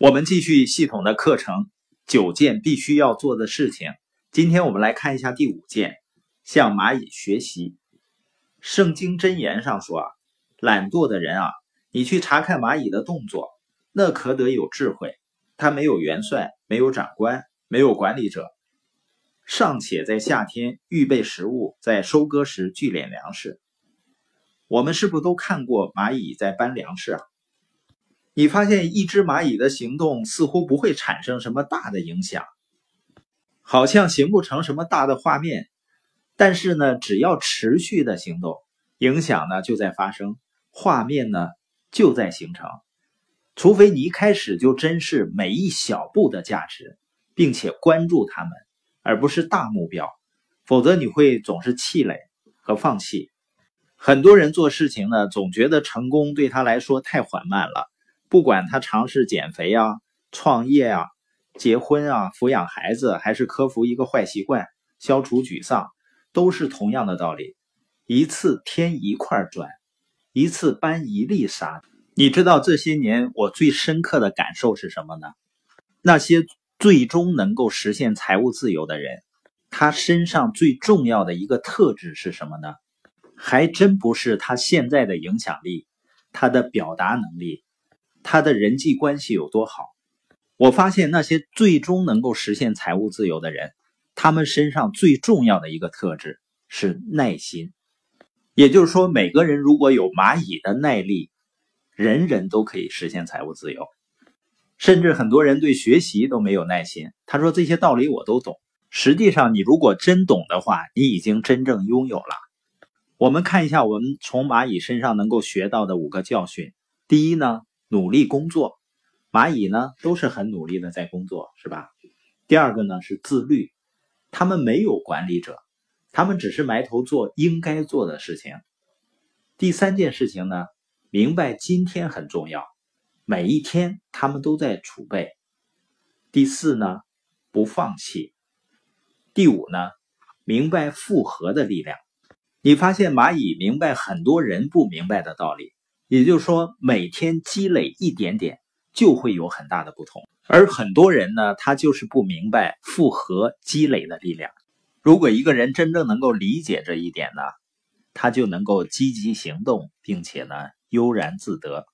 我们继续系统的课程，九件必须要做的事情。今天我们来看一下第五件，向蚂蚁学习。圣经箴言上说啊，懒惰的人啊，你去查看蚂蚁的动作，那可得有智慧。他没有元帅，没有长官，没有管理者，尚且在夏天预备食物，在收割时聚敛粮食。我们是不是都看过蚂蚁在搬粮食啊？你发现一只蚂蚁的行动似乎不会产生什么大的影响，好像形不成什么大的画面，但是呢，只要持续的行动，影响呢就在发生，画面呢就在形成。除非你一开始就珍视每一小步的价值，并且关注他们，而不是大目标，否则你会总是气馁和放弃。很多人做事情呢，总觉得成功对他来说太缓慢了。不管他尝试减肥啊、创业啊、结婚啊、抚养孩子，还是克服一个坏习惯、消除沮丧，都是同样的道理。一次添一块砖，一次搬一粒沙。你知道这些年我最深刻的感受是什么呢？那些最终能够实现财务自由的人，他身上最重要的一个特质是什么呢？还真不是他现在的影响力，他的表达能力。他的人际关系有多好？我发现那些最终能够实现财务自由的人，他们身上最重要的一个特质是耐心。也就是说，每个人如果有蚂蚁的耐力，人人都可以实现财务自由。甚至很多人对学习都没有耐心。他说这些道理我都懂。实际上，你如果真懂的话，你已经真正拥有了。我们看一下我们从蚂蚁身上能够学到的五个教训。第一呢？努力工作，蚂蚁呢都是很努力的在工作，是吧？第二个呢是自律，他们没有管理者，他们只是埋头做应该做的事情。第三件事情呢，明白今天很重要，每一天他们都在储备。第四呢，不放弃。第五呢，明白复合的力量。你发现蚂蚁明白很多人不明白的道理。也就是说，每天积累一点点，就会有很大的不同。而很多人呢，他就是不明白复合积累的力量。如果一个人真正能够理解这一点呢，他就能够积极行动，并且呢悠然自得。